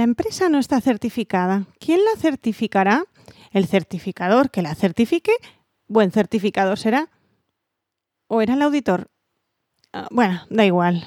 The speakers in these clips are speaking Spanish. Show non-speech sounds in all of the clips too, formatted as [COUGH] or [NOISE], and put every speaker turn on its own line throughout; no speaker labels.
La empresa no está certificada. ¿Quién la certificará? El certificador que la certifique. Buen certificador será. ¿O era el auditor? Ah, bueno, da igual.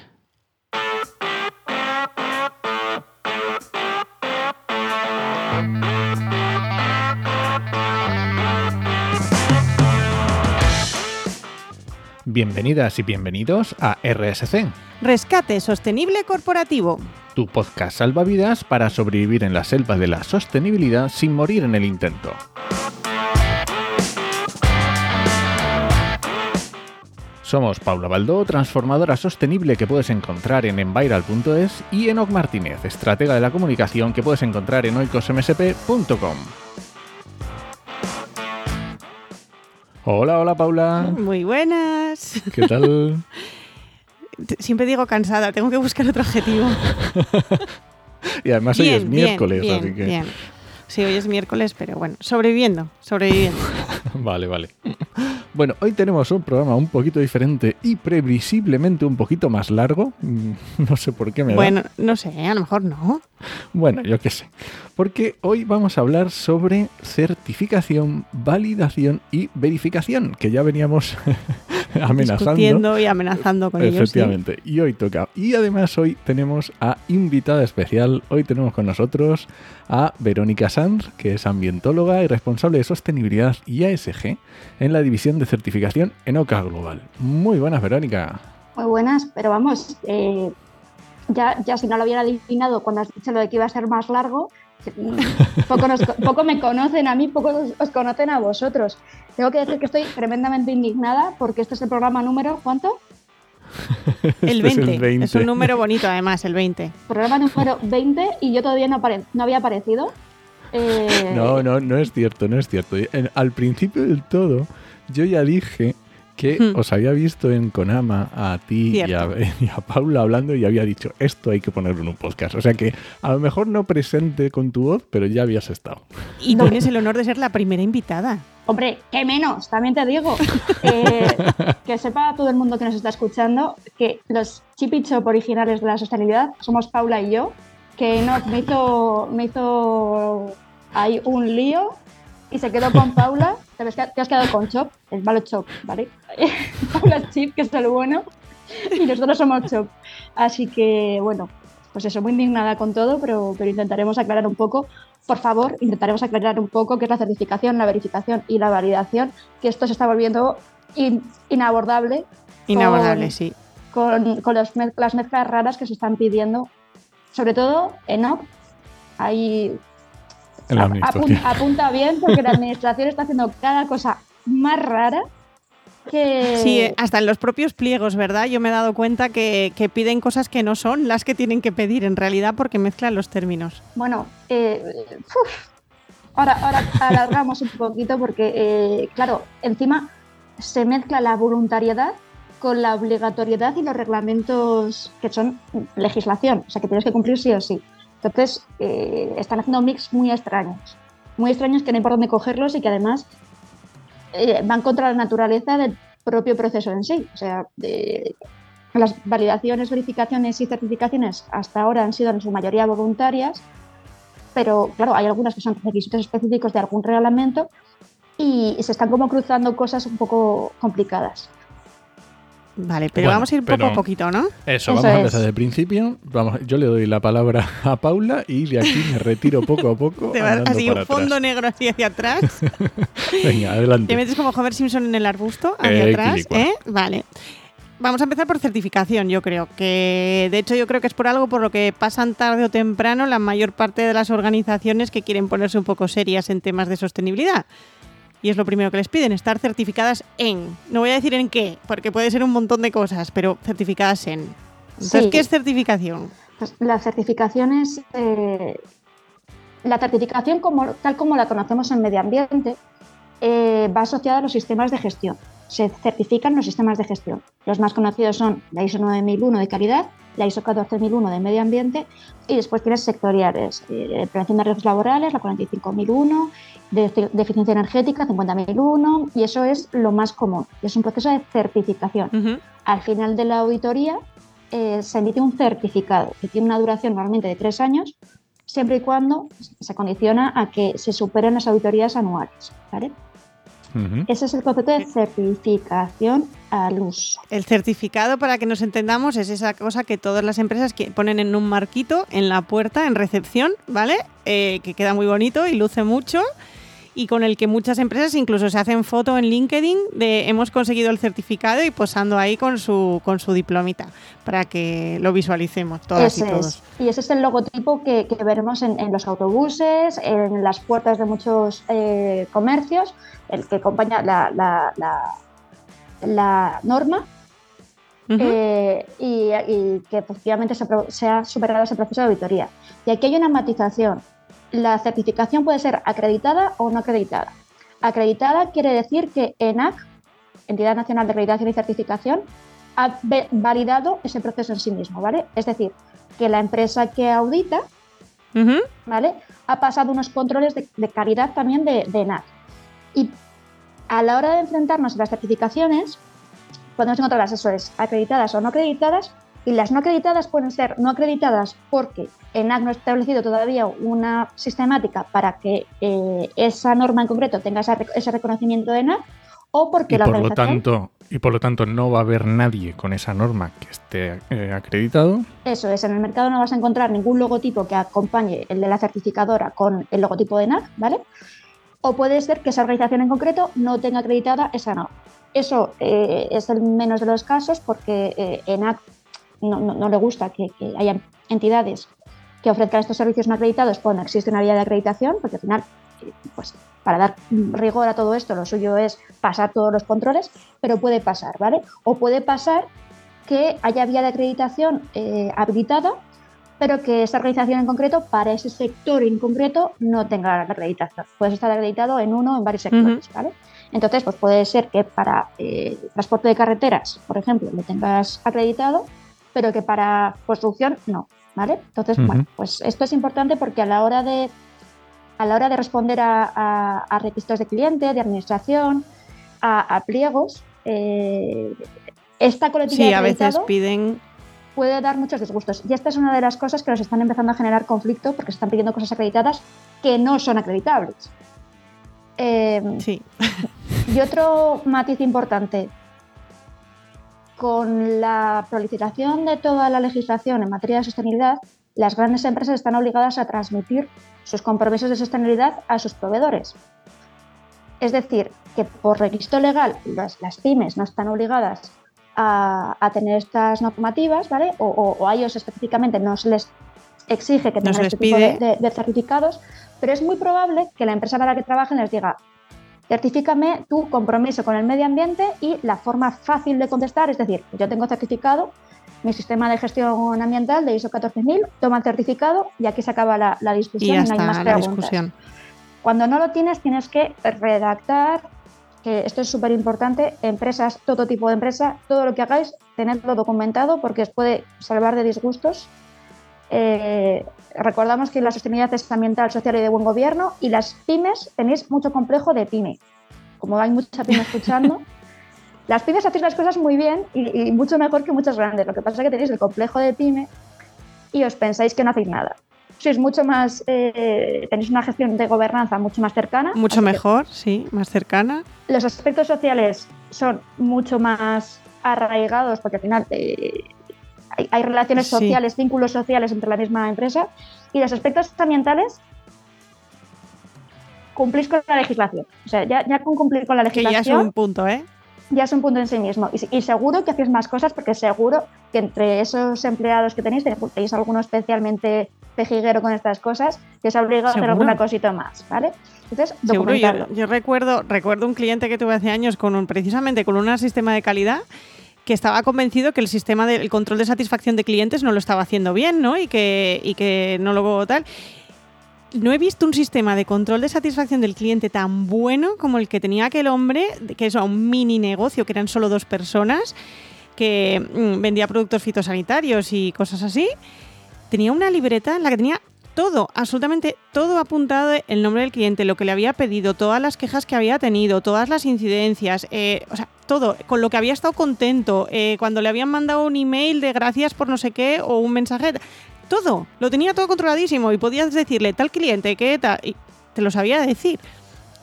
Bienvenidas y bienvenidos a RSC,
Rescate Sostenible Corporativo.
tu podcast salvavidas para sobrevivir en la selva de la sostenibilidad sin morir en el intento. Somos Paula Baldó, transformadora sostenible que puedes encontrar en enviral.es y Enoc Martínez, estratega de la comunicación que puedes encontrar en oicosmsp.com. Hola, hola Paula.
Muy buenas.
¿Qué tal?
Siempre digo cansada, tengo que buscar otro adjetivo. [LAUGHS]
Y además hoy es miércoles,
bien,
así que...
bien. Sí, hoy es miércoles, pero bueno, sobreviviendo, sobreviviendo. [LAUGHS]
Vale, vale. [LAUGHS] Bueno, hoy tenemos un programa un poquito diferente y previsiblemente un poquito más largo. Mm, [LAUGHS] No sé por qué me da.
Bueno, no sé, a lo mejor no.
Bueno, yo qué sé. Porque hoy vamos a hablar sobre certificación, validación y verificación, que ya veníamos [LAUGHS] amenazando.
Discutiendo y amenazando con ellos. sí.
Efectivamente. Y hoy toca. Y además hoy tenemos a invitada especial. Hoy tenemos con nosotros a Verónica Sanz, que es ambientóloga y responsable de sostenibilidad y ASG en la división de certificación en OCA Global. Muy buenas, Verónica.
Muy buenas, pero vamos, eh, ya, ya si no lo hubiera adivinado cuando has dicho lo de que iba a ser más largo, [LAUGHS] poco, nos- poco me conocen a mí, poco os, os conocen a vosotros. Tengo que decir que estoy tremendamente indignada porque este es el programa número, ¿cuánto? [LAUGHS]
El
Este es
20.
el 20.
Es un número bonito, además, el 20.
Programa número 20 y yo todavía no, apare- no había aparecido. [LAUGHS] Eh,
No, no, no es cierto, no es cierto. En- al principio del todo, yo ya dije que
Hmm.
os había visto en Konama a ti y a, [LAUGHS] y a Paula hablando y había dicho, esto hay que ponerlo en un podcast. O sea que a lo mejor no presente con tu voz, pero ya habías estado.
Y tienes el honor de ser la primera invitada.
Hombre, ¿qué menos? También te digo. Eh, [LAUGHS] que sepa todo el mundo que nos está escuchando que los chip y chop originales de la sostenibilidad somos Paula y yo, que no, me hizo, me hizo ahí un lío y se quedó con Paula. Te, has quedado con Chop, el malo Chop, ¿vale? [LAUGHS] Paula es Chip, que es el bueno, y nosotros somos Chop. Así que, bueno, pues eso, muy indignada con todo, pero, pero intentaremos aclarar un poco por favor, intentaremos aclarar un poco qué es la certificación, la verificación y la validación, que esto se está volviendo in- inabordable
Inabordable,
Con-
sí.
con, con las, mez- las mezclas raras que se están pidiendo, sobre todo en OP. Ahí
En la
ap-
administración.
apun- apunta bien porque la administración está haciendo cada cosa más rara que...
Sí, hasta en los propios pliegos, ¿verdad? Yo me he dado cuenta que, que piden cosas que no son las que tienen que pedir en realidad porque mezclan los términos.
Bueno, eh, uf. ahora, ahora alargamos un poquito porque, eh, claro, encima se mezcla la voluntariedad con la obligatoriedad y los reglamentos que son legislación, o sea que tienes que cumplir sí o sí. Entonces, eh, están haciendo mix muy extraños, muy extraños que no hay por dónde cogerlos y que además eh, van contra la naturaleza del propio proceso en sí. O sea, de- las validaciones, verificaciones y certificaciones hasta ahora han sido en su mayoría voluntarias, pero claro, hay algunas que son requisitos específicos de algún reglamento y se están como cruzando cosas un poco complicadas.
Vale, pero
Bueno,
vamos a ir poco a poquito, ¿no?
Eso,
Eso
vamos a empezar desde el principio. Vamos, yo le doy la palabra [LAUGHS] a Paula y de aquí me retiro poco a poco.
Te vas así un fondo
atrás.
negro así hacia atrás. [LAUGHS]
Venga,
Te
adelante.
metes como Homer Simpson en el arbusto hacia
Eh,
atrás,
quilicua.
¿eh? Vale. Vamos a empezar por certificación, yo creo. Que de hecho yo creo que es por algo por lo que pasan tarde o temprano la mayor parte de las organizaciones que quieren ponerse un poco serias en temas de sostenibilidad. Y es lo primero que les piden, estar certificadas en. No voy a decir en qué, porque puede ser un montón de cosas, pero certificadas en. Entonces,
Sí.
¿qué es certificación?
Pues la certificación es eh, la certificación como, tal como la conocemos en medio ambiente eh, va asociada a los sistemas de gestión. Se certifican los sistemas de gestión. Los más conocidos son la ISO 9001 de calidad, la ISO 14001 de medio ambiente y después tienes sectoriales, eh, prevención de riesgos laborales, la 45001, de, de eficiencia energética 50001 y eso es lo más común. Es un proceso de certificación. Al final de la auditoría eh, se emite un certificado que tiene una duración normalmente de tres años. siempre y cuando se condiciona a que se superen las auditorías anuales. ¿vale? Ese es el concepto de certificación al uso.
El certificado, para que nos entendamos, es esa cosa que todas las empresas que ponen en un marquito en la puerta, en recepción, ¿vale? Eh, que queda muy bonito y luce mucho y con el que muchas empresas incluso se hacen foto en LinkedIn de hemos conseguido el certificado y posando ahí con su, con su diplomita para que lo visualicemos todas y todos.
Y ese es el logotipo que, veremos en, los autobuses, en las puertas de muchos eh, comercios, el que acompaña la, la, norma eh, y, que efectivamente se, ha superado ese proceso de auditoría. Y aquí hay una matización la certificación puede ser acreditada o no acreditada. Acreditada quiere decir que ENAC, Entidad Nacional de Acreditación y Certificación, ha validado ese proceso en sí mismo, ¿vale? Es decir, que la empresa que audita, ¿vale? Ha pasado unos controles de, calidad también de, de, ENAC. Y a la hora de enfrentarnos a las certificaciones, podemos encontrar las asesores acreditadas o no acreditadas, y las no acreditadas pueden ser no acreditadas porque ENAC no ha establecido todavía una sistemática para que eh, esa norma en concreto tenga ese reconocimiento de ENAC o porque
y
la
por lo tanto Y por lo tanto no va a haber nadie con esa norma que esté eh, acreditado.
Eso es, en el mercado no vas a encontrar ningún logotipo que acompañe el de la certificadora con el logotipo de ENAC, ¿vale? O puede ser que esa organización en concreto no tenga acreditada esa norma. Eso eh, es el menos de los casos porque ENAC no, le gusta que, haya entidades que ofrezcan estos servicios no acreditados cuando existe una vía de acreditación, porque al final, pues para dar rigor a todo esto, lo suyo es pasar todos los controles, pero puede pasar, ¿vale? O puede pasar que haya vía de acreditación eh, habilitada, pero que esa organización en concreto, para ese sector en concreto, no tenga la acreditación. Puedes estar acreditado en uno o en varios sectores, ¿vale? Entonces, pues puede ser que para eh, transporte de carreteras, por ejemplo, lo tengas acreditado, pero que para construcción no, ¿vale? Entonces, bueno, pues esto es importante porque a la hora de, a la hora de responder a, requisitos de cliente, de administración, a, pliegos, eh, esta colectividad
sí, a veces piden
puede dar muchos disgustos. Y esta es una de las cosas que nos están empezando a generar conflicto porque se están pidiendo cosas acreditadas que no son acreditables.
Em, sí. [LAUGHS]
Y otro matiz importante, con la proliferación de toda la legislación en materia de sostenibilidad, las grandes empresas están obligadas a transmitir sus compromisos de sostenibilidad a sus proveedores. Es decir, que por requisito legal las, pymes no están obligadas a, tener estas normativas, ¿vale? O, a ellos específicamente no se les exige que tengan este tipo de, de, certificados, pero es muy probable que la empresa para la que trabajen les diga, certifícame tu compromiso con el medio ambiente y la forma fácil de contestar, es decir, yo tengo certificado mi sistema de gestión ambiental de ISO 14000, toma el certificado y aquí se acaba la, discusión
y, no hay más preguntas.
Cuando no lo tienes, tienes que redactar, que esto es súper importante, empresas, todo tipo de empresa, todo lo que hagáis, tenedlo documentado porque os puede salvar de disgustos eh, recordamos que la sostenibilidad es ambiental, social y de buen gobierno y las pymes tenéis mucho complejo de pyme. Como hay mucha pyme [LAUGHS] escuchando, las pymes hacéis las cosas muy bien y, mucho mejor que muchas grandes. Lo que pasa es que tenéis el complejo de pyme y os pensáis que no hacéis nada. Sois mucho más, eh, tenéis una gestión de gobernanza mucho más cercana.
Mucho mejor, sí, más cercana.
Los aspectos sociales son mucho más arraigados porque al final eh, hay, relaciones sociales, vínculos sociales entre la misma empresa y los aspectos ambientales cumplís con la legislación. O sea, ya, ya con cumplir con la legislación.
Que ya es un punto, ¿eh?
Ya es un punto en sí mismo. Y, seguro que hacéis más cosas porque seguro que entre esos empleados que tenéis, tenéis alguno especialmente pejiguero con estas cosas, que os ha obligado a hacer alguna cosita más, ¿vale? Entonces,
Seguro, yo, yo, recuerdo, recuerdo un cliente que tuve hace años con un, precisamente con un sistema de calidad que estaba convencido que el sistema del control de satisfacción de clientes no lo estaba haciendo bien, ¿no? Y que, y que no lo tal. No he visto un sistema de control de satisfacción del cliente tan bueno como el que tenía aquel hombre, que es un mini negocio, que eran solo dos personas, que mm, vendía productos fitosanitarios y cosas así. Tenía una libreta en la que tenía todo, absolutamente todo apuntado, el nombre del cliente, lo que le había pedido, todas las quejas que había tenido, todas las incidencias, eh, o sea, todo, con lo que había estado contento, eh, cuando le habían mandado un email de gracias por no sé qué o un mensaje, todo, lo tenía todo controladísimo y podías decirle tal cliente que tal, y te lo sabía decir.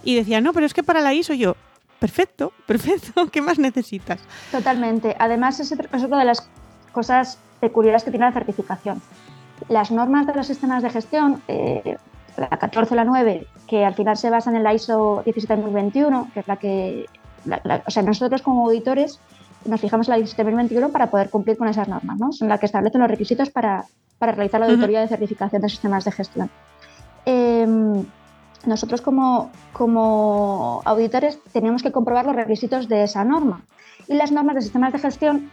Y decía, no, pero es que para la ISO yo, perfecto, [LAUGHS] perfecto, ¿qué más necesitas?
Totalmente. Además, es, una de las cosas peculiares que tiene la certificación. Las normas de los sistemas de gestión, eh, la 14 o la 9, que al final se basan en la ISO 17021, que es la que, o sea, nosotros como auditores nos fijamos en la 17021 para poder cumplir con esas normas, ¿no? Son las que establecen los requisitos para, para realizar la auditoría de certificación de sistemas de gestión. Em, nosotros como, como auditores tenemos que comprobar los requisitos de esa norma. Y las normas de sistemas de gestión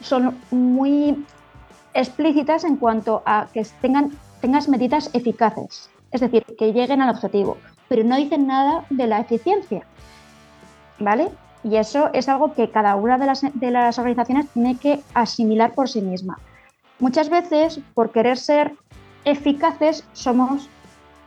son muy explícitas en cuanto a que tengan, tengas medidas eficaces, es decir, que lleguen al objetivo, pero no dicen nada de la eficiencia. ¿Vale? Y eso es algo que cada una de las, de las organizaciones tiene que asimilar por sí misma. Muchas veces, por querer ser eficaces, somos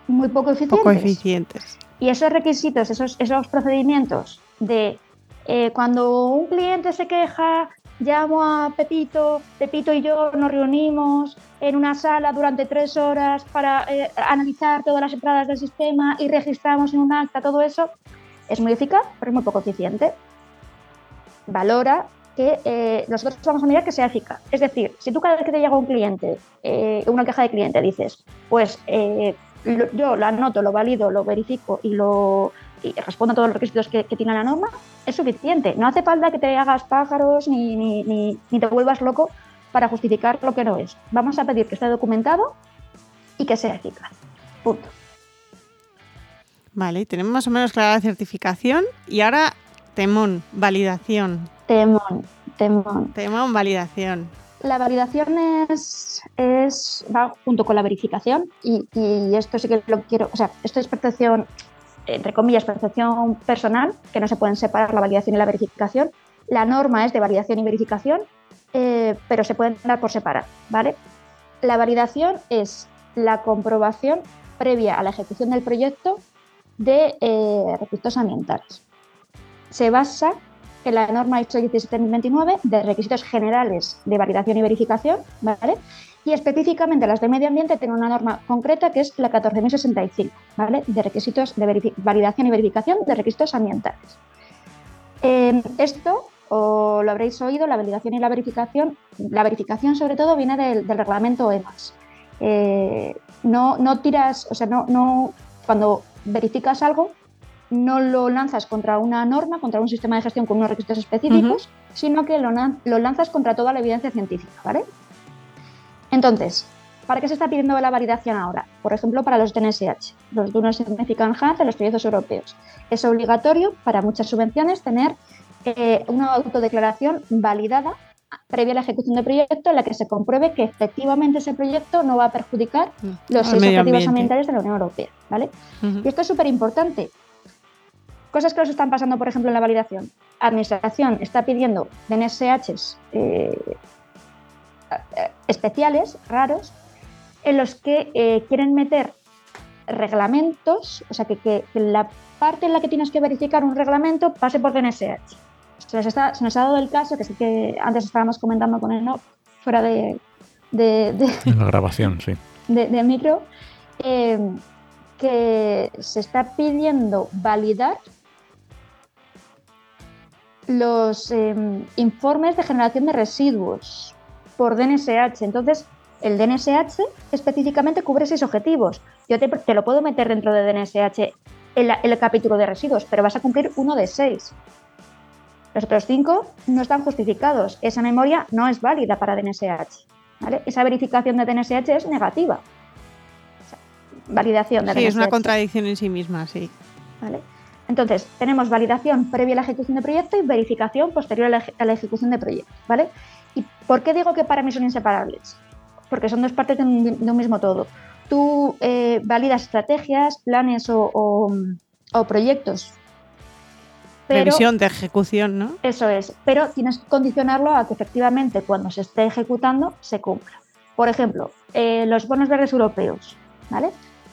muy poco eficientes.
Poco eficientes.
Y esos requisitos, esos, esos procedimientos de eh, cuando un cliente se queja, llamo a Pepito, Pepito y yo nos reunimos en una sala durante tres horas para eh, analizar todas las entradas del sistema y registramos en un acta todo eso, es muy eficaz, pero es muy poco eficiente. Valora que eh, nosotros vamos a mirar que sea eficaz. Es decir, si tú cada vez que te llega un cliente, una queja de cliente, dices, pues yo lo anoto, lo valido, lo verifico y lo respondo a todos los requisitos que, tiene la norma, es suficiente. No hace falta que te hagas pájaros ni, ni, te vuelvas loco para justificar lo que no es. Vamos a pedir que esté documentado y que sea eficaz. Punto.
Vale, tenemos más o menos clara la certificación y ahora temón, validación.
Temón, temón.
Temón, validación.
La validación es, es, va junto con la verificación y, esto sí que lo quiero, o sea, esto es percepción, entre comillas, percepción personal, que no se pueden separar la validación y la verificación. La norma es de validación y verificación, eh, pero se pueden dar por separado, ¿vale? La validación es la comprobación previa a la ejecución del proyecto de eh, requisitos ambientales. Se basa en la norma ISO 17029 de requisitos generales de validación y verificación, ¿vale? Y específicamente las de medio ambiente tienen una norma concreta que es la 14065, ¿vale? De requisitos de validación y verificación de requisitos ambientales. Em, esto, o lo habréis oído, la validación y la verificación, la verificación sobre todo viene del, reglamento EMAS. Eh, no, no tiras, o sea, no, no, cuando verificas algo, no lo lanzas contra una norma, contra un sistema de gestión con unos requisitos específicos, sino que lo, lanzas contra toda la evidencia científica, ¿vale? Entonces, ¿para qué se está pidiendo la validación ahora? Por ejemplo, para los DNSH, los Do Not Significant Harm de los proyectos europeos. Es obligatorio para muchas subvenciones tener eh, una autodeclaración validada previa a la ejecución del proyecto en la que se compruebe que efectivamente ese proyecto no va a perjudicar mm, los objetivos ambientales de la Unión Europea. ¿vale? Y esto es súper importante Cosas que nos están pasando, por ejemplo, en la validación. Administración está pidiendo DNSHs eh, especiales, raros, en los que eh, quieren meter reglamentos, o sea, que, la parte en la que tienes que verificar un reglamento pase por DNSH. Se nos, está, se nos ha dado el caso, que sí que antes estábamos comentando con el no, fuera de,
la grabación, sí.
De, micro, eh, que se está pidiendo validar los em, informes de generación de residuos por DNSH. Entonces, el DNSH específicamente cubre seis objetivos. Yo te, lo puedo meter dentro de DNSH en, el capítulo de residuos, pero vas a cumplir uno de seis. Los otros cinco no están justificados. Esa memoria no es válida para DNSH. Esa verificación de DNSH es negativa. validación de
sí, es una contradicción en sí misma, sí.
¿Vale? Entonces, tenemos validación previa a la ejecución de proyecto y verificación posterior a la, ejecución de proyecto, ¿vale? ¿Y por qué digo que para mí son inseparables? Porque son dos partes de un, mismo todo. Tú eh, validas estrategias, planes o, proyectos.
Previsión de ejecución, ¿no?
Eso es, pero tienes que condicionarlo a que efectivamente cuando se esté ejecutando se cumpla. Por ejemplo, eh, los bonos verdes europeos, ¿vale?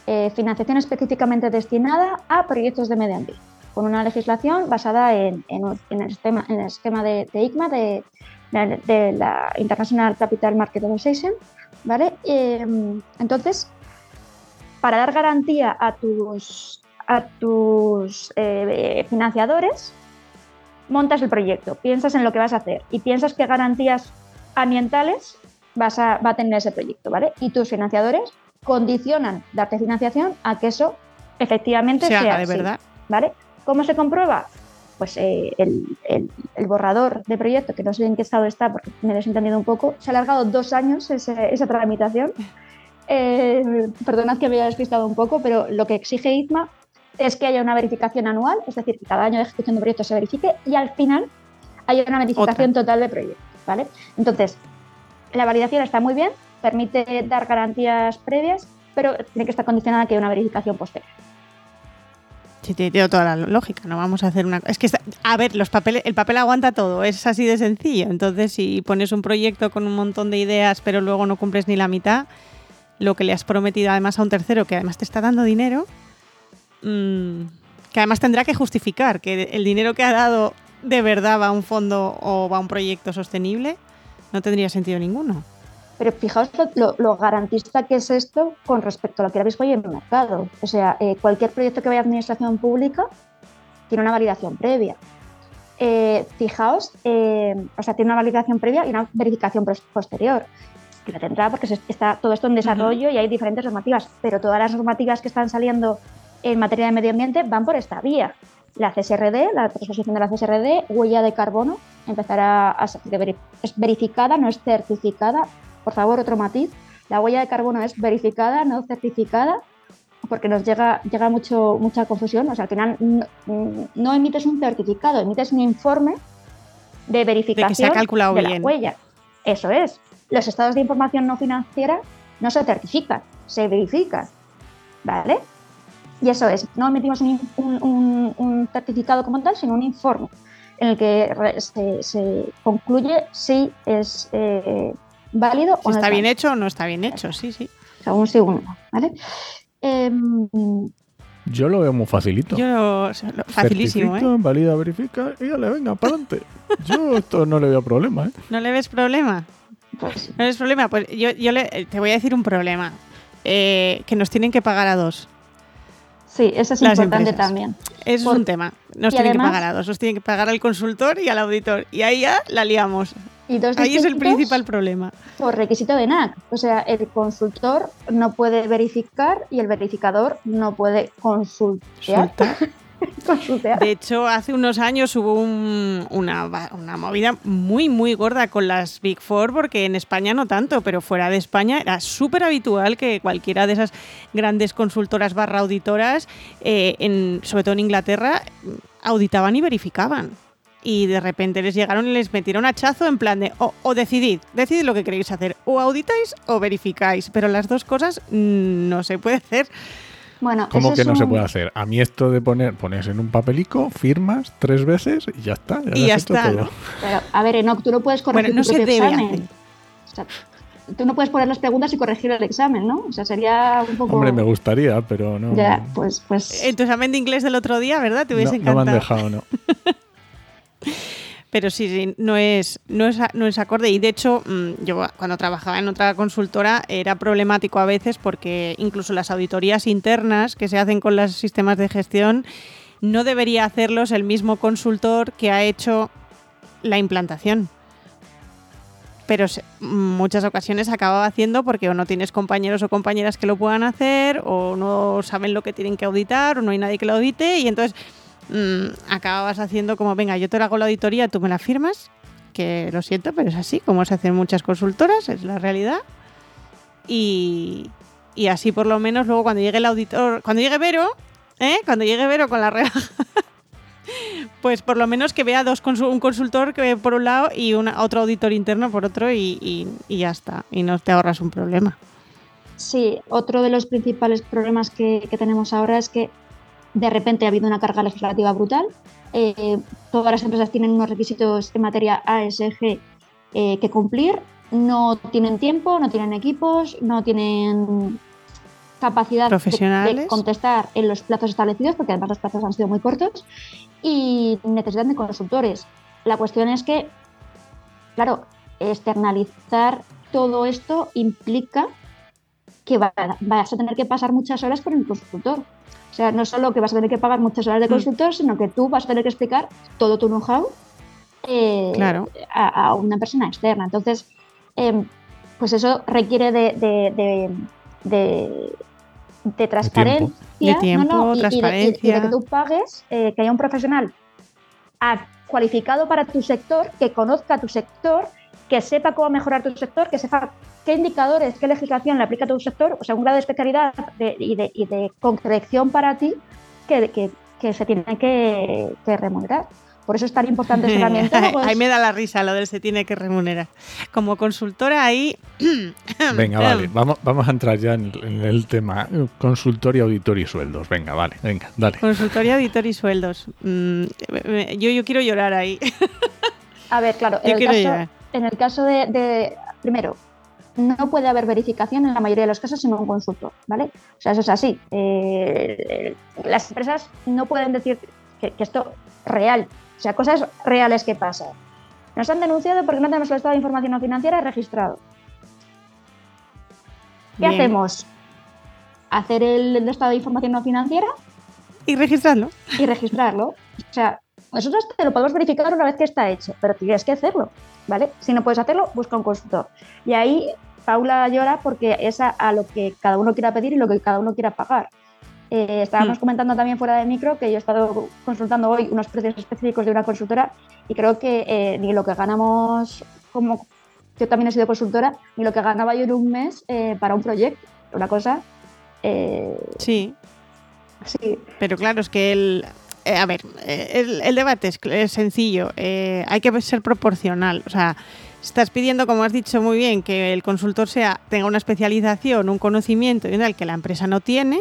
Eh, financiación específicamente destinada a proyectos de medio ambiente, con una legislación basada en, el, esquema, de, ICMA de, de, la International Capital Market Association, ¿vale? Em, entonces, para dar garantía a tus, a tus eh, financiadores, montas el proyecto, piensas en lo que vas a hacer y piensas qué garantías ambientales vas a, va a tener ese proyecto, ¿vale? Y tus financiadores condicionan darte financiación a que eso efectivamente sea
de verdad.
¿vale? ¿Cómo se comprueba? Pues eh, el, borrador de proyecto, que no sé en qué estado está porque me he desentendido un poco, se ha alargado dos años esa tramitación. [LAUGHS] Eh, perdonad que me haya despistado un poco, pero lo que exige ITMA es que haya una verificación anual, es decir, que cada año de ejecución de proyecto se verifique y al final haya una verificación total de proyecto. ¿vale? Entonces, la validación está muy bien, permite dar garantías previas, pero tiene que estar condicionada a que haya una verificación posterior.
Sí, tiene toda la lógica. No vamos a hacer una. Es que, a ver, los papeles, el papel aguanta todo. Es así de sencillo. Entonces, si pones un proyecto con un montón de ideas, pero luego no cumples ni la mitad, lo que le has prometido además a un tercero, que además te está dando dinero, mm, que además tendrá que justificar que el dinero que ha dado de verdad va a un fondo o va a un proyecto sostenible, no tendría sentido ninguno.
Pero fijaos lo, garantista que es esto con respecto a lo que habéis hoy en el mercado. O sea, eh, cualquier proyecto que vaya a administración pública tiene una validación previa. Eh, fijaos, eh, o sea, tiene una validación previa y una verificación posterior. Que la tendrá porque está todo esto en desarrollo y hay diferentes normativas, pero todas las normativas que están saliendo en materia de medio ambiente van por esta vía. La CSRD, la transposición de la CSRD, huella de carbono, empezará a ser verificada, no es certificada, por favor, otro matiz. La huella de carbono es verificada, no certificada, porque nos llega, llega mucho, mucha confusión. O sea, al final no, emites un certificado, emites un informe de verificación de, la huella. Eso es. Los estados de información no financiera no se certifican, se verifican. ¿Vale? Y eso es, no emitimos un, certificado como tal, sino un informe en el que se, concluye si es eh, válido
o está, bien hecho o no está bien hecho, sí, sí.
un segundo, ¿vale? Em,
yo lo veo muy facilito.
Yo facilísimo, ¿eh?
valida, verifica y ya le venga, para adelante. [LAUGHS] Yo esto no le veo problema, ¿eh?
¿No le ves problema? Pues ¿No le ves problema? Pues yo, yo te voy a decir un problema. Eh, que nos tienen que pagar a dos.
Sí, eso es importante también.
Eso es un tema. Nos tienen que pagar a dos. Nos tienen que pagar al consultor y al auditor. Y ahí ya la liamos. Ahí es el principal problema.
Por requisito de NAC. O sea, el consultor no puede verificar y el verificador no puede consultar. [LAUGHS] [LAUGHS]
De hecho, hace unos años hubo una, movida muy, muy gorda con las Big Four, porque en España no tanto, pero fuera de España era súper habitual que cualquiera de esas grandes consultoras barra auditoras, eh, en, sobre todo en Inglaterra, auditaban y verificaban. Y de repente les llegaron y les metieron hachazo en plan de o, decidid, decidid lo que queréis hacer, o auditáis o verificáis, pero las dos cosas mm, no se puede hacer.
Bueno,
¿Cómo que no se puede hacer? A mí esto de poner, pones en un papelico, firmas tres veces y ya está. Ya
y ya está.
Pero, a ver, Enoch, tú no puedes corregir
bueno, no se debe examen.
tú no puedes poner las preguntas y corregir el examen, ¿no? O sea, sería un poco...
Hombre, me gustaría, pero no...
Ya, pues... pues...
En tu examen de inglés del otro día, ¿verdad? Te hubiese encantado.
No me han dejado, ¿no? [LAUGHS]
Pero sí, no, es, no, es, no es acorde. Y de hecho, mm, yo cuando trabajaba en otra consultora era problemático a veces porque incluso las auditorías internas que se hacen con los sistemas de gestión no debería hacerlos el mismo consultor que ha hecho la implantación. Pero muchas ocasiones acababa haciendo porque o no tienes compañeros o compañeras que lo puedan hacer, o no saben lo que tienen que auditar, o no hay nadie que lo audite, y entonces mmm, acababas haciendo como, venga, yo te hago la auditoría, tú me la firmas, que lo siento, pero es así, como se hacen muchas consultoras, es la realidad. Y, y así por lo menos luego cuando llegue el auditor, cuando llegue Vero, ¿eh? cuando llegue Vero con la rebaja, [LAUGHS] pues por lo menos que vea dos un consultor que por un lado y una, otro auditor interno por otro y, y, ya está, y no te ahorras un problema.
Sí, otro de los principales problemas que, que tenemos ahora es que de repente ha habido una carga legislativa brutal. Eh, todas las empresas tienen unos requisitos en materia ASG eh, que cumplir. No tienen tiempo, no tienen equipos, no tienen capacidad de, contestar en los plazos establecidos, porque además los plazos han sido muy cortos, y necesitan de consultores. La cuestión es que claro, externalizar todo esto implica que vas a tener que pasar muchas horas con el consultor. O sea, no solo que vas a tener que pagar muchas horas de mm. consultor, sino que tú vas a tener que explicar todo tu know-how eh, a, una persona externa. Entonces, em, pues eso requiere de, de, transparencia.
De tiempo, transparencia.
Y, de, que tú pagues, eh, que haya un profesional cualificado para tu sector, que conozca tu sector, que sepa cómo mejorar tu sector, que sepa qué indicadores, qué legislación le aplica a tu sector, o sea, un grado de especialidad y, de, concreción para ti que, se tiene que remunerar. Por eso es tan importante esa herramienta. [LAUGHS]
Ahí me da la risa lo del se tiene que remunerar. Como consultora ahí... [CLEARS THROAT]
venga, vale, vamos, vamos a entrar ya en, el tema consultoría, auditor y sueldos. Venga, vale, venga, dale.
Consultoría, auditor y sueldos. Mm, yo, yo quiero llorar ahí.
a ver, claro, en, el caso, en el caso de, primero, no puede haber verificación en la mayoría de los casos sin un consultor, ¿vale? O sea, eso es así. Eh, las empresas no pueden decir que, que esto real o sea, cosas reales que pasan. Nos han denunciado porque no tenemos el estado de información no financiera registrado. ¿Qué hacemos? Hacer el, estado de información no financiera.
Y registrarlo.
Y registrarlo. O sea, nosotros te lo podemos verificar una vez que está hecho, pero tienes que hacerlo, ¿vale? Si no puedes hacerlo, busca un consultor. Y ahí Paula llora porque es a lo que cada uno quiera pedir y lo que cada uno quiera pagar. Eh, estábamos hmm. comentando también fuera de micro que yo he estado consultando hoy unos precios específicos de una consultora y creo que eh, ni lo que ganamos como yo también he sido consultora, ni lo que ganaba yo en un mes eh, para un proyecto, una cosa.
sí. Sí. Pero claro, es que el, a ver, el, debate es, sencillo. hay que ser proporcional. O sea, estás pidiendo, como has dicho muy bien, que el consultor sea tenga una especialización, un conocimiento y tal que la empresa no tiene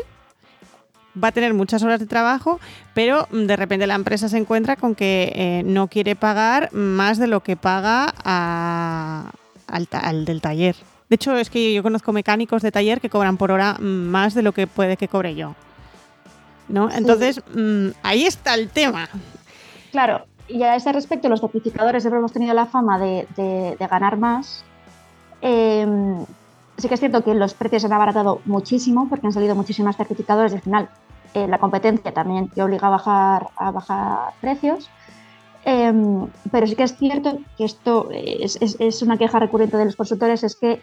va a tener muchas horas de trabajo, pero mm, de repente la empresa se encuentra con que eh, no quiere pagar más de lo que paga al, del taller. De hecho, es que yo conozco mecánicos de taller que cobran por hora mm, más de lo que puede que cobre yo. ¿No? Entonces, mm, ahí está el tema.
Claro, y a ese respecto, los certificadores siempre hemos tenido la fama de, ganar más. Em, sí que es cierto que los precios se han abaratado muchísimo porque han salido muchísimas certificadores y al final eh, la competencia también te obliga a bajar, a bajar precios. Em, pero sí que es cierto que esto es, una queja recurrente de los consultores, es que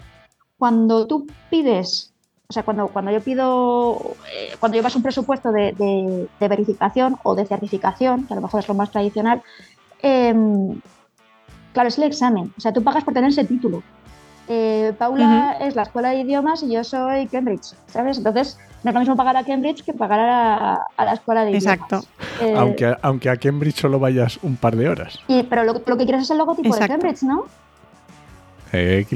cuando tú pides, o sea, cuando, cuando yo pido, eh, cuando llevas un presupuesto de, verificación o de certificación, que a lo mejor es lo más tradicional, em, claro, es el examen, o sea, tú pagas por tener ese título. Eh, Paula es la escuela de idiomas y yo soy Cambridge, ¿sabes? Entonces, no es lo mismo pagar a Cambridge que pagar a, la escuela de idiomas.
Exacto.
Eh, aunque, aunque a Cambridge solo vayas un par de horas.
Y, pero lo, que quieres es el logotipo de Cambridge, ¿no?
Eh,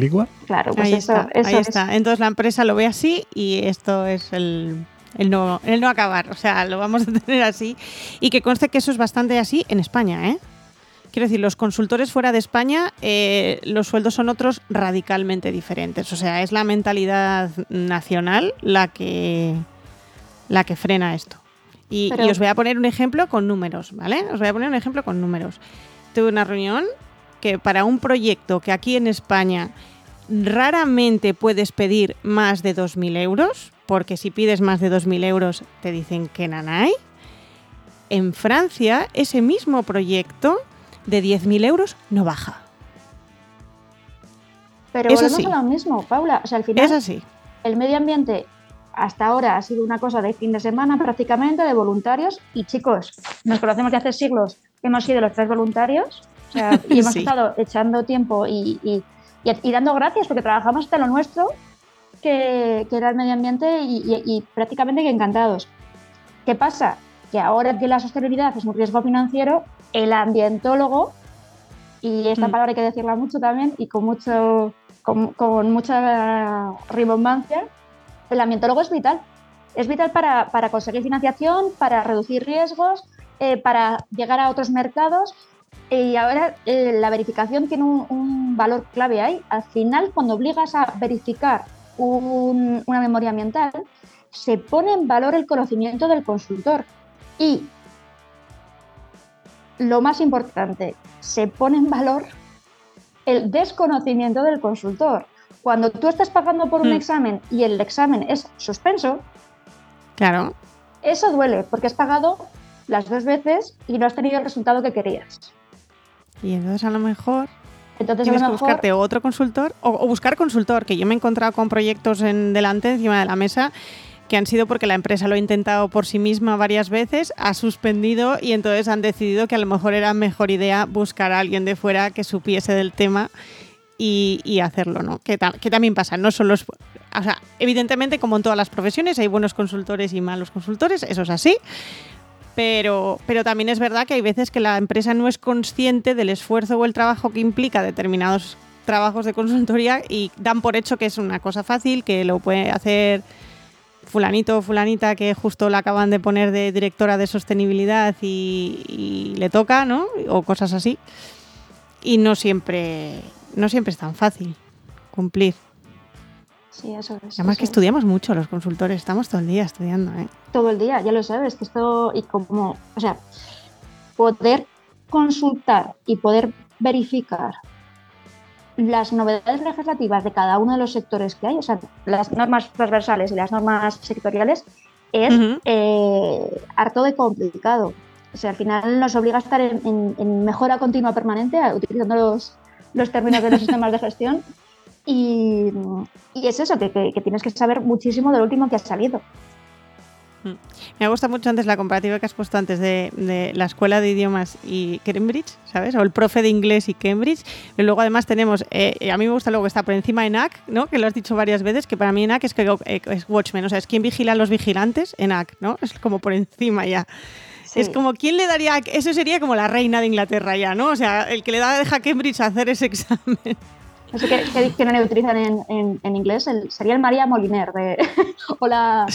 Claro, pues
ahí
eso,
está, ahí está. Entonces la empresa lo ve así y esto es el, el no, el no acabar. O sea, lo vamos a [LAUGHS] tener así. Y que conste que eso es bastante así en España, ¿eh? Quiero decir, los consultores fuera de España, eh, los sueldos son otros radicalmente diferentes. O sea, es la mentalidad nacional la que, la que frena esto. Y, os voy a poner un ejemplo con números, ¿vale? Os voy a poner un ejemplo con números. Tuve una reunión que para un proyecto que aquí en España raramente puedes pedir más de 2.000 euros, porque si pides más de 2.000 euros te dicen que nanay. En Francia, ese mismo proyecto de 10.000 euros no baja.
Pero es volvemos a lo mismo, Paula. O sea, al final,
es así.
el medio ambiente hasta ahora ha sido una cosa de fin de semana prácticamente, de voluntarios. Y chicos, nos conocemos de hace siglos, hemos sido los tres voluntarios. O sea, [LAUGHS] y hemos estado echando tiempo y, y, dando gracias porque trabajamos hasta lo nuestro, que, que era el medio ambiente, y, prácticamente que encantados. ¿Qué pasa? Que ahora que la sostenibilidad es un riesgo financiero, el ambientólogo, y esta mm. palabra hay que decirla mucho también y con, mucho, con, mucha rimbombancia, el ambientólogo es vital. Es vital para, conseguir financiación, para reducir riesgos, eh, para llegar a otros mercados. Y ahora eh, la verificación tiene un, valor clave ahí. Al final, cuando obligas a verificar una memoria ambiental, se pone en valor el conocimiento del consultor. Y lo más importante, se pone en valor el desconocimiento del consultor. Cuando tú estás pagando por un
Hmm.
examen y el examen es suspenso,
Claro.
eso duele porque has pagado las dos veces y no has tenido el resultado que querías.
Y entonces a lo mejor
Entonces,
tienes
lo
que
mejor,
buscarte otro consultor o, o buscar consultor, que yo me he encontrado con proyectos en delante, encima de la mesa, que han sido porque la empresa lo ha intentado por sí misma varias veces, ha suspendido y entonces han decidido que a lo mejor era mejor idea buscar a alguien de fuera que supiese del tema y, y hacerlo, ¿no? Que, ta- que también pasa, no solo es... O sea, evidentemente, como en todas las profesiones, hay buenos consultores y malos consultores, eso es así. Pero, pero también es verdad que hay veces que la empresa no es consciente del esfuerzo o el trabajo que implica determinados trabajos de consultoría y dan por hecho que es una cosa fácil, que lo puede hacer fulanito o fulanita que justo la acaban de poner de directora de sostenibilidad y, y le toca, ¿no? O cosas así. Y no siempre, no siempre es tan fácil cumplir.
Sí, eso es.
Además
eso
que
es.
estudiamos mucho los consultores, estamos todo el día estudiando, ¿eh?
todo el día, ya lo sabes, que esto y como, o sea, poder consultar y poder verificar las novedades legislativas de cada uno de los sectores que hay, o sea, las normas transversales y las normas sectoriales, es
Ujú.
eh, harto de complicado. O sea, al final nos obliga a estar en, en- en mejora continua permanente, utilizando los, los términos de los [LAUGHS] sistemas de gestión. Y, y es eso, que, que- que tienes que saber muchísimo de lo último que ha salido.
Me gusta mucho antes la comparativa que has puesto antes de, de la escuela de idiomas y Cambridge, ¿sabes? O el profe de inglés y Cambridge. Y luego además tenemos, eh, a mí me gusta luego que está por encima ENAC, ¿no? Que lo has dicho varias veces, que para mí ENAC es, que, eh, es Watchmen, o sea, es quien vigila a los vigilantes, ENAC, ¿no? Es como por encima ya.
Sí.
Es como, ¿quién le daría? Eso sería como la reina de Inglaterra ya, ¿no? O sea, el que le da deja a Cambridge a hacer ese [LAUGHS] examen.
No sé qué, qué diccionario utilizan en, en- en inglés. El- sería el María Moliner de, [LAUGHS] o, la,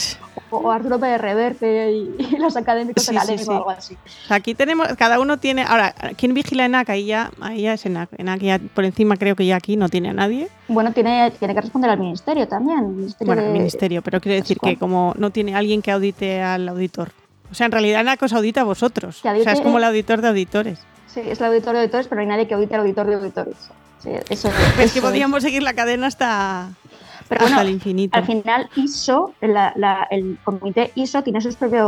o, Arturo Pérez Reverte y, y los académicos
Sí,
o algo así.
O sea, aquí tenemos, cada uno tiene. Ahora, ¿quién vigila ENAC? Ahí ya, ahí ya es ENAC. ENAC ya por encima creo que ya aquí no tiene a nadie.
Bueno, tiene, tiene que responder al ministerio también. el ministerio
Bueno, el
de-
ministerio, pero quiero decir que como no tiene alguien que audite al auditor. O sea, en realidad ENAC os audita a vosotros. O sea, es como el auditor de auditores.
Sí, es el auditor de auditores, pero no hay nadie que audite al auditor de auditores. Sí, eso,
Es que podríamos seguir la cadena hasta,
Pero
hasta
bueno,
el infinito.
Al final, ISO, la- la- el comité ISO tiene sus propias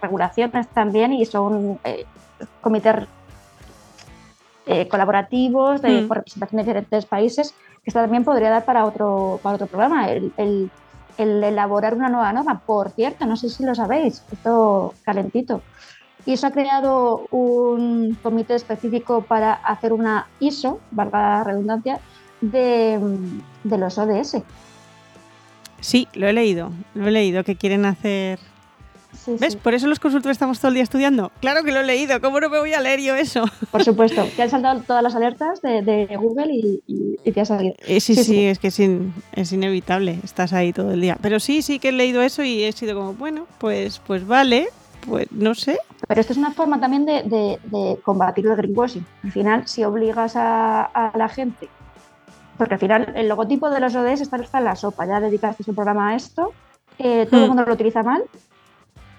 regulaciones también y son eh, comités eh, colaborativos de
Mm.
por representación de diferentes países, que esto también podría dar para otro, para otro programa, el, el- el elaborar una nueva norma. Por cierto, no sé si lo sabéis, esto calentito. ISO ha creado un comité específico para hacer una ISO, valga la redundancia, de, de los ODS.
Sí, lo he leído. Lo he leído que quieren hacer.
Sí,
¿Ves?
sí,
Por eso los consultores estamos todo el día estudiando. Claro que lo he leído. ¿Cómo no me voy a leer yo eso?
por supuesto. [LAUGHS] Que han saltado todas las alertas de, de Google y, y- y te ha salido.
Eh, sí, sí,
Sí, sí.
es que es, in- es inevitable. Estás ahí todo el día. Pero sí, sí que he leído eso y he sido como, bueno, pues, pues vale. Pues no sé.
Pero esto es una forma también de, de- de combatir el greenwashing. Al final, si obligas a, a la gente, porque al final el logotipo de los ODS está, está en la sopa, ya dedicaste un programa a esto, eh, todo el
Hmm.
mundo lo utiliza mal,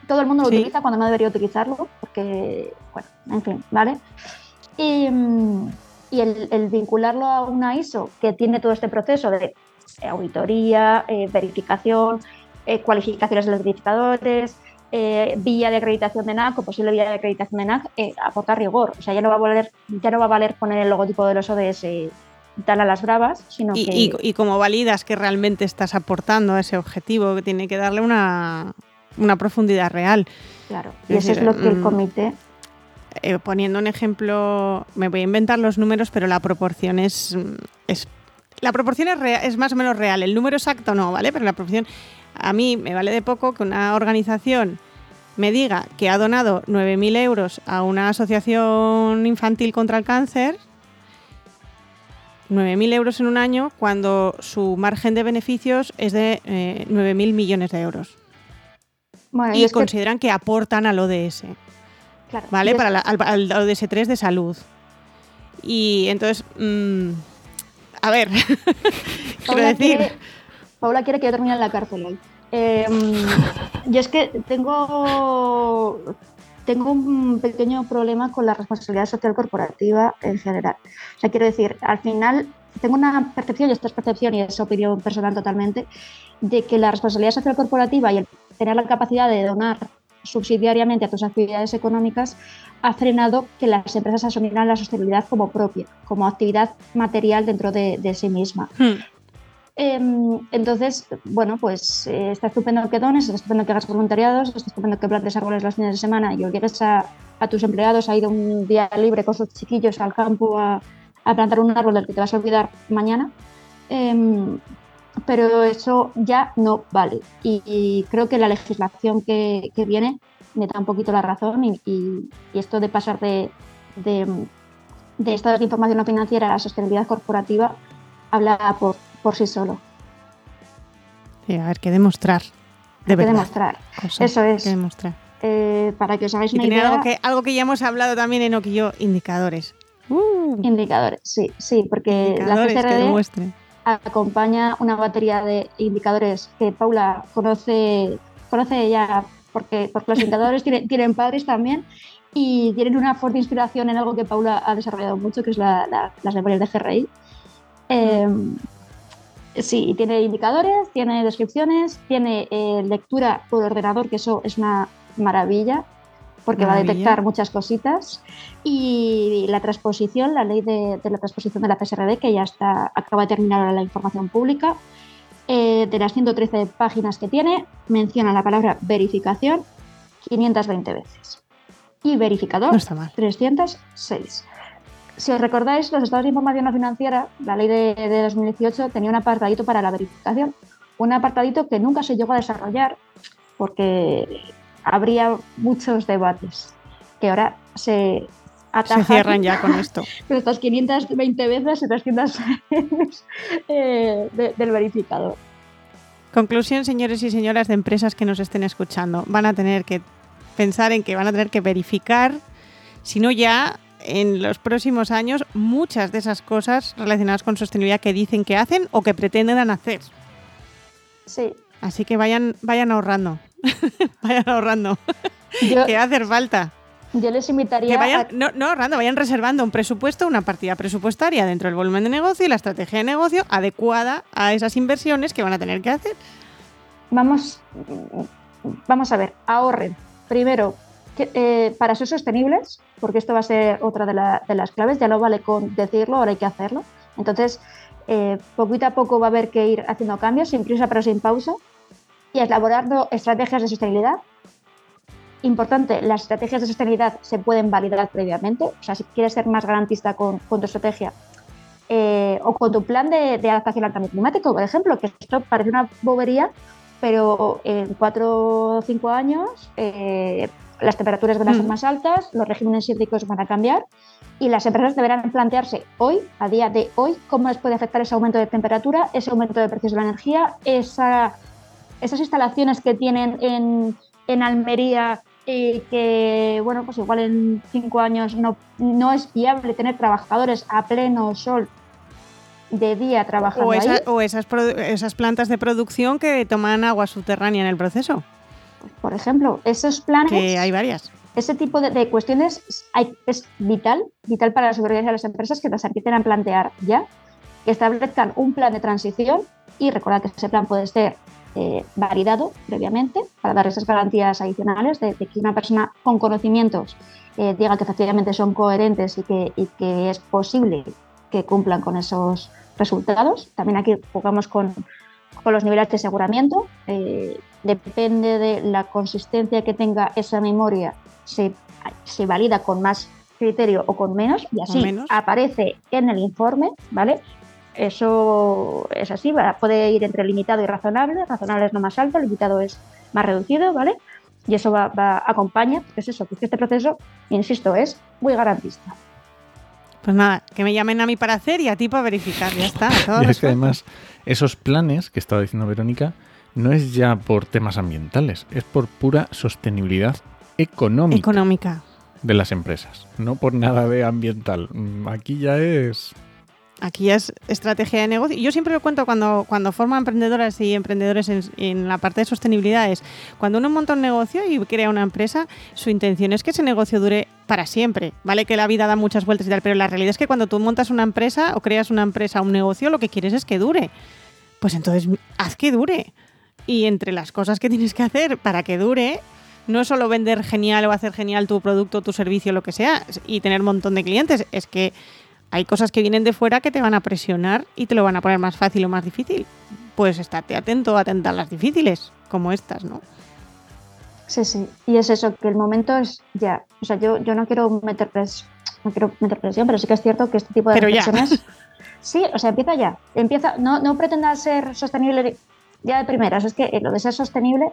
todo el mundo lo
Sí.
utiliza cuando no debería utilizarlo, porque, bueno, en fin, ¿vale? Y, y el, el vincularlo a una ISO que tiene todo este proceso de eh, auditoría, eh, verificación, eh, cualificaciones de los verificadores, eh, vía de acreditación de NAC o posible vía de acreditación de NAC, eh, aporta rigor. O sea, ya no va a valer, ya no va a valer poner el logotipo de los ODS tal a las bravas, sino
Y,
que
y, y como validas que realmente estás aportando a ese objetivo, que tiene que darle una, una profundidad real.
claro, y
es
eso es lo que el
mm,
comité
Eh, poniendo un ejemplo, me voy a inventar los números, pero la proporción es. mm, es la proporción es, rea- es más o menos real. El número exacto no, ¿vale? Pero la proporción. A mí me vale de poco que una organización me diga que ha donado 9.000 euros a una asociación infantil contra el cáncer. 9.000 euros en un año cuando su margen de beneficios es de eh, 9.000 millones de euros.
bueno,
Y consideran que aportan al ODS.
claro,
¿vale? Para la- al, al ODS3 de salud. Y entonces, mm, a ver, [LAUGHS] quiero decir,
Paula quiere que yo termine en la cárcel hoy. Eh, yo es que tengo tengo un pequeño problema con la responsabilidad social corporativa en general. O sea, quiero decir, al final tengo una percepción, y esta es percepción y es opinión personal totalmente, de que la responsabilidad social corporativa y el tener la capacidad de donar subsidiariamente a tus actividades económicas ha frenado que las empresas asumieran la sostenibilidad como propia, como actividad material dentro de, sí misma. Hmm. Em, entonces, bueno, pues eh, está estupendo que dones, está estupendo que hagas voluntariados, está estupendo que plantes árboles los fines de semana y obligues a, a tus empleados a ir un día libre con sus chiquillos al campo a, plantar un árbol del que te vas a olvidar mañana. Em, pero eso ya no vale. Y, creo que la legislación que, viene me da un poquito la razón y, esto de pasar de, de, de, estados de información no financiera a la sostenibilidad corporativa habla por, por sí solo.
Sí, a ver, qué demostrar. De
que demostrar. Eso es.
Que demostrar.
Eh, para que os hagáis una idea.
Algo que, algo que ya hemos hablado también en Oquillo, indicadores.
Uh. Indicadores, sí, sí, porque la CSRD acompaña una batería de indicadores que Paula conoce, conoce ya porque, porque los [LAUGHS] indicadores tienen, tienen, padres también y tienen una fuerte inspiración en algo que Paula ha desarrollado mucho, que es la, las memorias de GRI. Em, sí, tiene indicadores, tiene descripciones, tiene eh, lectura por ordenador, que eso es una maravilla porque va a detectar muchas cositas. Y la transposición, la ley de, la transposición de la CSRD, que ya está, acaba de terminar la información pública, eh, de las 113 páginas que tiene, menciona la palabra verificación 520 veces. Y verificador 306. Si os recordáis, los estados de información no financiera, la ley de, de 2018 tenía un apartadito para la verificación. Un apartadito que nunca se llegó a desarrollar porque habría muchos debates que ahora se
atajan. Se cierran ya con esto. [LAUGHS]
Pero estas 520 veces y 300 [LAUGHS] eh, del verificador.
Conclusión, señores y señoras de empresas que nos estén escuchando. Van a tener que pensar en que van a tener que verificar, si no ya en los próximos años, muchas de esas cosas relacionadas con sostenibilidad que dicen que hacen o que pretenden hacer.
Sí.
Así que vayan, vayan ahorrando. [LAUGHS] vayan ahorrando. [LAUGHS] que va a hacer falta.
Yo les invitaría
vayan, no, no ahorrando, vayan reservando un presupuesto, una partida presupuestaria dentro del volumen de negocio y la estrategia de negocio adecuada a esas inversiones que van a tener que hacer.
Vamos, vamos a ver, ahorren. Primero, eh, para ser sostenibles, porque esto va a ser otra de, las claves, ya no vale con decirlo, ahora hay que hacerlo. Entonces, eh, poquito a poco va a haber que ir haciendo cambios, sin prisa pero sin pausa, y elaborando estrategias de sostenibilidad. Importante, las estrategias de sostenibilidad se pueden validar previamente. O sea, si quieres ser más garantista con, tu estrategia eh, o con tu plan de, adaptación al cambio climático, por ejemplo, que esto parece una bobería, pero en cuatro o cinco años eh, las temperaturas van a ser más altas, los regímenes hídricos van a cambiar y las empresas deberán plantearse hoy, a día de hoy, cómo les puede afectar ese aumento de temperatura, ese aumento de precios de la energía, esa esas instalaciones que tienen en, en Almería y que, bueno, pues igual en cinco años no, no es viable tener trabajadores a pleno sol de día trabajando
o,
ahí.
o esas, esas plantas de producción que toman agua subterránea en el proceso.
Por ejemplo, esos planes...
Que hay varias.
Ese tipo de, cuestiones hay, es vital, vital para la seguridad de las empresas que las empiecen a plantear ya, que establezcan un plan de transición y recordad que ese plan puede ser eh, validado previamente para dar esas garantías adicionales de, que una persona con conocimientos eh, diga que efectivamente son coherentes y que, que, es posible que cumplan con esos resultados. También aquí jugamos con, con los niveles de aseguramiento. Eh, depende de la consistencia que tenga esa memoria, se, se valida con más criterio o con menos y así aparece en el informe, ¿vale? Eso es así, puede ir entre limitado y razonable. Razonable es lo más alto, limitado es más reducido, ¿vale? Y eso va, va acompaña, es eso, que este proceso, insisto, es muy garantista.
Pues nada, que me llamen a mí para hacer y a ti para verificar, ya está. [LAUGHS]
y es que además, esos planes que estaba diciendo Verónica, no es ya por temas ambientales, es por pura sostenibilidad económica.
Económica.
De las empresas, no por nada de ambiental. Aquí ya es
Aquí es estrategia de negocio. Yo siempre lo cuento cuando, cuando formo emprendedoras y emprendedores en, en, la parte de sostenibilidad. Es cuando uno monta un negocio y crea una empresa, su intención es que ese negocio dure para siempre. Vale que la vida da muchas vueltas y tal, pero la realidad es que cuando tú montas una empresa o creas una empresa, un negocio, lo que quieres es que dure. Pues entonces haz que dure. Y entre las cosas que tienes que hacer para que dure, no es solo vender genial o hacer genial tu producto, tu servicio, lo que sea, y tener un montón de clientes, es que hay cosas que vienen de fuera que te van a presionar y te lo van a poner más fácil o más difícil. Pues estate atento, atenta a las difíciles, como estas, ¿no?
Sí, sí. Y es eso, que el momento es ya. O sea, yo, yo no quiero meter no quiero meter presión, pero sí que es cierto que este tipo de
pero
reflexiones. [LAUGHS] Sí, o sea, empieza ya. Empieza, no, no pretendas ser sostenible ya de primeras. Es que lo de ser sostenible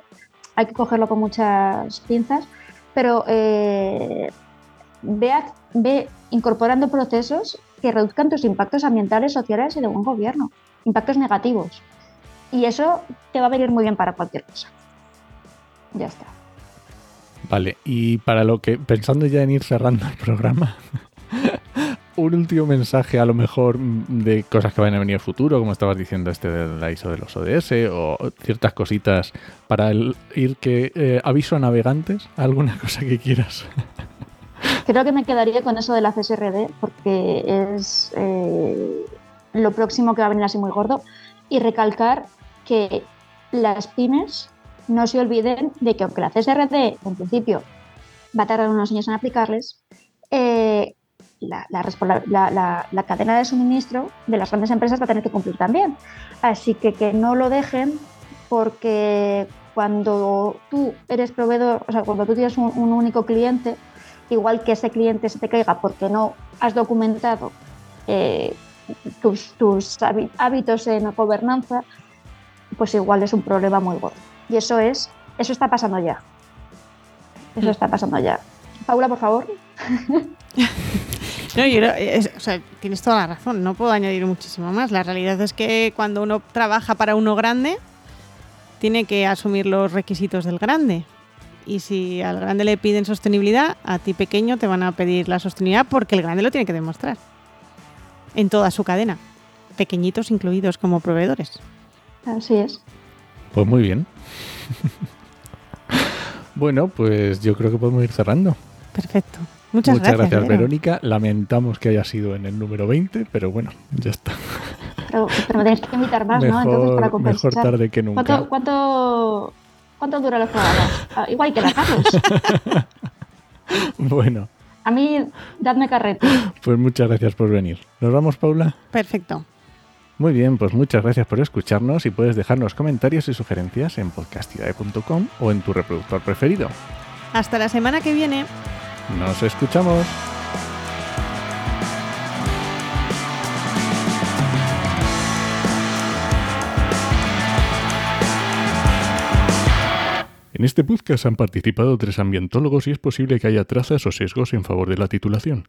hay que cogerlo con muchas pinzas, pero eh, ve, ve incorporando procesos que reduzcan tus impactos ambientales, sociales y de buen gobierno, impactos negativos. Y eso te va a venir muy bien para cualquier cosa. Ya está.
Vale, y para lo que, pensando ya en ir cerrando el programa, [LAUGHS] un último mensaje a lo mejor de cosas que van a venir en el futuro, como estabas diciendo este de la ISO de los ODS, o ciertas cositas para el, ir que eh, aviso a navegantes, alguna [LAUGHS] cosa que quieras.
Creo que me quedaría con eso de la CSRD porque es eh, lo próximo que va a venir así muy gordo y recalcar que las pymes no se olviden de que aunque la CSRD en principio va a tardar unos años en aplicarles, eh, la, la, cadena de suministro de las grandes empresas va a tener que cumplir también. Así que que no lo dejen porque cuando tú eres proveedor, o sea, cuando tú tienes un, único cliente, igual que ese cliente se te caiga porque no has documentado eh, tus, tus hábitos en gobernanza, pues igual es un problema muy gordo. Y eso es, eso está pasando ya. Eso está pasando ya. Paula, por favor. [LAUGHS]
No, yo, o sea, tienes toda la razón, no puedo añadir muchísimo más. La realidad es que cuando uno trabaja para uno grande, tiene que asumir los requisitos del grande. Y si al grande le piden sostenibilidad, a ti pequeño te van a pedir la sostenibilidad porque el grande lo tiene que demostrar. En toda su cadena. Pequeñitos incluidos como proveedores.
Así es.
Pues muy bien. [LAUGHS] bueno, pues yo creo que podemos ir cerrando.
Perfecto. Muchas,
gracias, Verónica. Lamentamos que haya sido en el número 20, pero bueno, ya está.
Pero, pero tenéis que invitar más, ¿no? Entonces, para compensar.
Mejor tarde que nunca.
¿Cuánto, cuánto, cuánto dura los programas? Ah, igual que la Carlos. [LAUGHS]
bueno.
A mí, dadme carrete.
Pues muchas gracias por venir. ¿Nos vamos, Paula?
Perfecto.
Muy bien, pues muchas gracias por escucharnos y puedes dejarnos comentarios y sugerencias en podcastidae.com o en tu reproductor preferido.
Hasta la semana que viene.
Nos escuchamos. En este podcast han participado tres ambientólogos y es posible que haya trazas o sesgos en favor de la titulación.